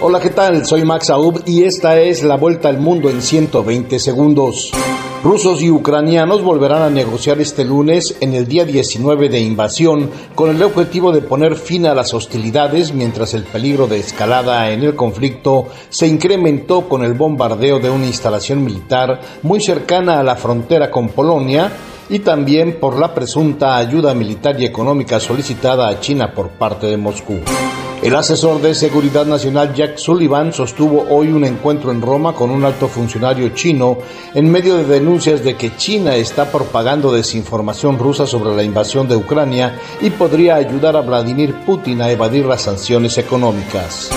Hola, ¿qué tal? Soy Max Aub y esta es la vuelta al mundo en 120 segundos. Rusos y ucranianos volverán a negociar este lunes en el día 19 de invasión con el objetivo de poner fin a las hostilidades mientras el peligro de escalada en el conflicto se incrementó con el bombardeo de una instalación militar muy cercana a la frontera con Polonia y también por la presunta ayuda militar y económica solicitada a China por parte de Moscú. El asesor de Seguridad Nacional Jack Sullivan sostuvo hoy un encuentro en Roma con un alto funcionario chino en medio de denuncias de que China está propagando desinformación rusa sobre la invasión de Ucrania y podría ayudar a Vladimir Putin a evadir las sanciones económicas.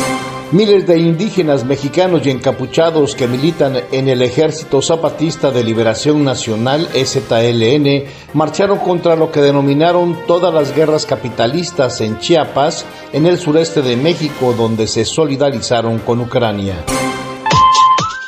Miles de indígenas mexicanos y encapuchados que militan en el Ejército Zapatista de Liberación Nacional STLN marcharon contra lo que denominaron todas las guerras capitalistas en Chiapas, en el sureste de México, donde se solidarizaron con Ucrania.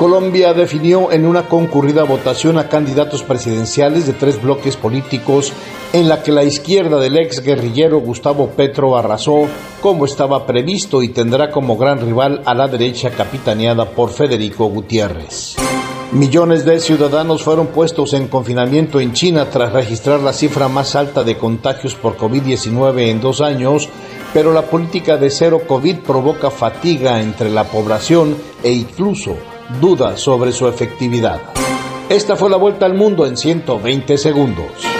Colombia definió en una concurrida votación a candidatos presidenciales de tres bloques políticos en la que la izquierda del ex guerrillero Gustavo Petro arrasó como estaba previsto y tendrá como gran rival a la derecha capitaneada por Federico Gutiérrez. Millones de ciudadanos fueron puestos en confinamiento en China tras registrar la cifra más alta de contagios por COVID-19 en dos años, pero la política de cero COVID provoca fatiga entre la población e incluso duda sobre su efectividad. Esta fue la vuelta al mundo en 120 segundos.